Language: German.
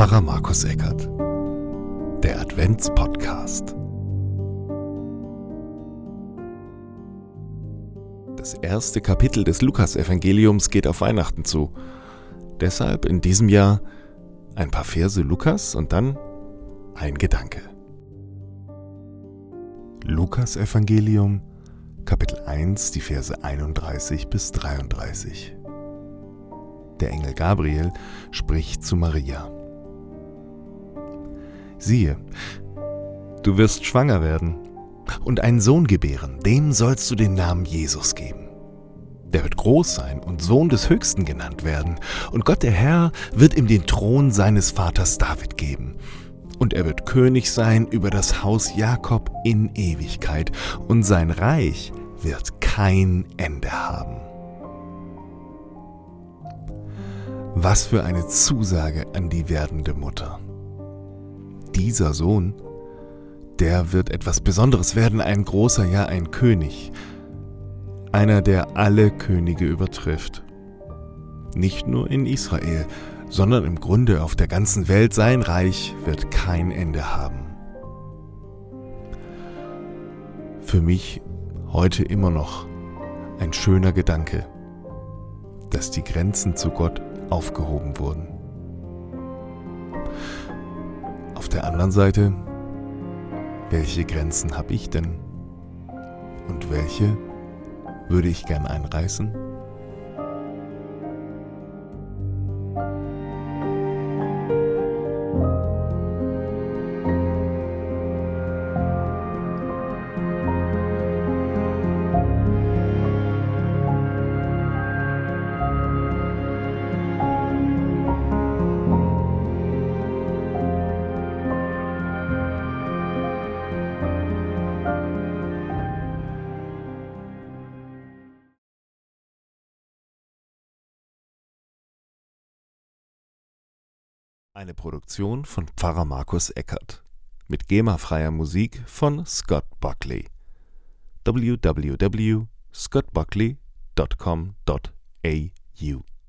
Pfarrer Markus Eckert. Der Adventspodcast. Das erste Kapitel des Lukasevangeliums geht auf Weihnachten zu. Deshalb in diesem Jahr ein paar Verse Lukas und dann ein Gedanke. Lukasevangelium, Kapitel 1, die Verse 31 bis 33. Der Engel Gabriel spricht zu Maria. Siehe, du wirst schwanger werden und einen Sohn gebären, dem sollst du den Namen Jesus geben. Der wird groß sein und Sohn des Höchsten genannt werden, und Gott der Herr wird ihm den Thron seines Vaters David geben. Und er wird König sein über das Haus Jakob in Ewigkeit, und sein Reich wird kein Ende haben. Was für eine Zusage an die werdende Mutter dieser Sohn, der wird etwas Besonderes werden, ein großer, ja ein König, einer, der alle Könige übertrifft. Nicht nur in Israel, sondern im Grunde auf der ganzen Welt, sein Reich wird kein Ende haben. Für mich heute immer noch ein schöner Gedanke, dass die Grenzen zu Gott aufgehoben wurden der anderen Seite, welche Grenzen habe ich denn? Und welche würde ich gern einreißen? Eine Produktion von Pfarrer Markus Eckert. Mit GEMA-freier Musik von Scott Buckley. www.scottbuckley.com.au